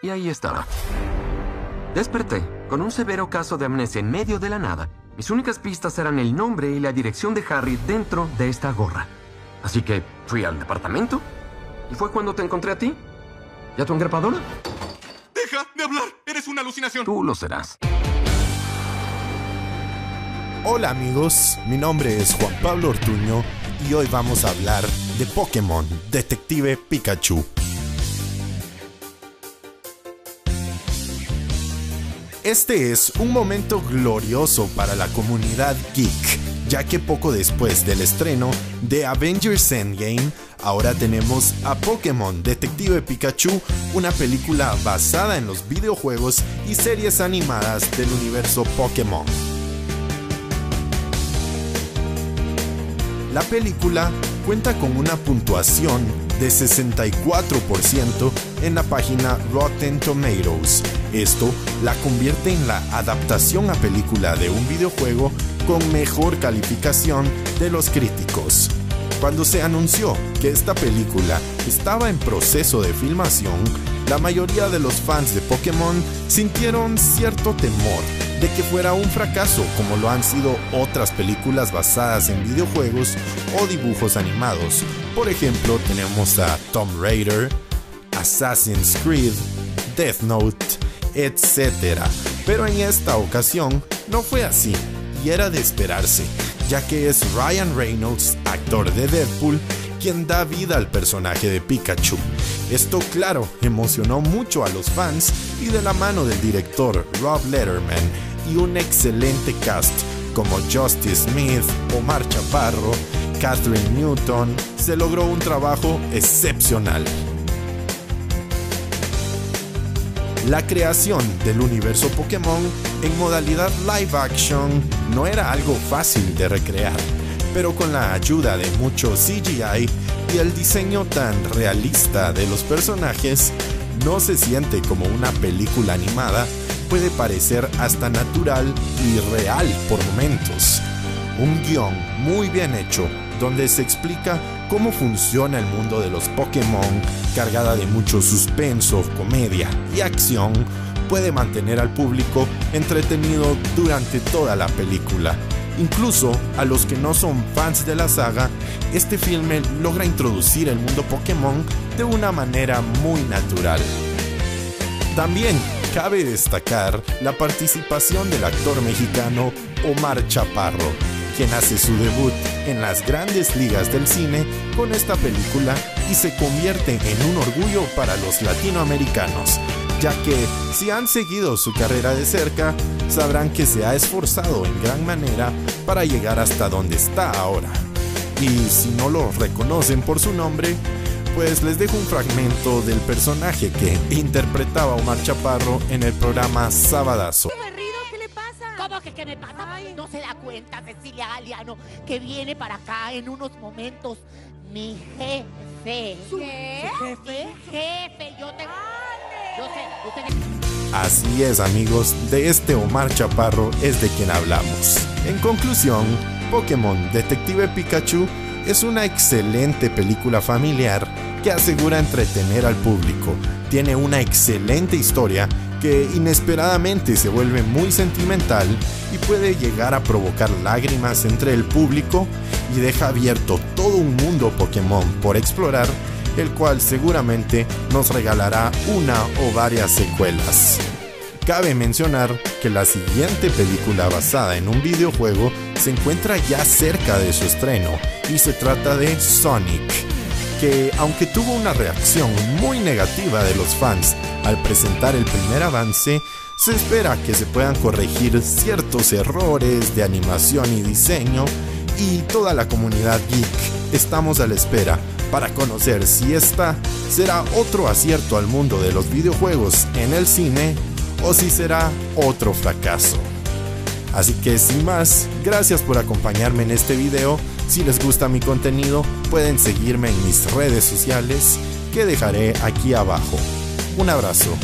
Y ahí estaba. Desperté con un severo caso de amnesia en medio de la nada. Mis únicas pistas eran el nombre y la dirección de Harry dentro de esta gorra. Así que fui al departamento y fue cuando te encontré a ti. ¿Ya tu engrapadora? ¡Deja de hablar! ¡Eres una alucinación! Tú lo serás. Hola amigos, mi nombre es Juan Pablo Ortuño y hoy vamos a hablar de Pokémon Detective Pikachu. Este es un momento glorioso para la comunidad geek, ya que poco después del estreno de Avengers Endgame, ahora tenemos a Pokémon Detective Pikachu, una película basada en los videojuegos y series animadas del universo Pokémon. La película cuenta con una puntuación de 64% en la página Rotten Tomatoes. Esto la convierte en la adaptación a película de un videojuego con mejor calificación de los críticos. Cuando se anunció que esta película estaba en proceso de filmación, la mayoría de los fans de Pokémon sintieron cierto temor de que fuera un fracaso como lo han sido otras películas basadas en videojuegos o dibujos animados. Por ejemplo, tenemos a Tomb Raider, Assassin's Creed, Death Note, etc. Pero en esta ocasión no fue así, y era de esperarse, ya que es Ryan Reynolds, actor de Deadpool, quien da vida al personaje de Pikachu. Esto, claro, emocionó mucho a los fans y de la mano del director Rob Letterman y un excelente cast como Justice Smith, Omar Chaparro, Catherine Newton, se logró un trabajo excepcional. La creación del universo Pokémon en modalidad live action no era algo fácil de recrear, pero con la ayuda de mucho CGI y el diseño tan realista de los personajes, no se siente como una película animada, puede parecer hasta natural y real por momentos. Un guion muy bien hecho, donde se explica cómo funciona el mundo de los Pokémon, cargada de mucho suspenso, comedia y acción, puede mantener al público entretenido durante toda la película. Incluso a los que no son fans de la saga, este filme logra introducir el mundo Pokémon de una manera muy natural. También cabe destacar la participación del actor mexicano Omar Chaparro, quien hace su debut en las grandes ligas del cine con esta película y se convierte en un orgullo para los latinoamericanos, ya que si han seguido su carrera de cerca, sabrán que se ha esforzado en gran manera para llegar hasta donde está ahora. Y si no lo reconocen por su nombre, pues les dejo un fragmento del personaje que interpretaba Omar Chaparro en el programa Sabadazo. ¿Qué le pasa? ¿Cómo que qué me pasa? No se da cuenta, Cecilia Galeano, que viene para acá en unos momentos mi jefe. Jefe? jefe, Así es amigos, de este Omar Chaparro es de quien hablamos. En conclusión, Pokémon Detective Pikachu es una excelente película familiar que asegura entretener al público. Tiene una excelente historia que inesperadamente se vuelve muy sentimental y puede llegar a provocar lágrimas entre el público y deja abierto todo un mundo Pokémon por explorar, el cual seguramente nos regalará una o varias secuelas. Cabe mencionar que la siguiente película basada en un videojuego se encuentra ya cerca de su estreno y se trata de Sonic que aunque tuvo una reacción muy negativa de los fans al presentar el primer avance, se espera que se puedan corregir ciertos errores de animación y diseño y toda la comunidad geek estamos a la espera para conocer si esta será otro acierto al mundo de los videojuegos en el cine o si será otro fracaso. Así que sin más, gracias por acompañarme en este video si les gusta mi contenido, pueden seguirme en mis redes sociales que dejaré aquí abajo. Un abrazo.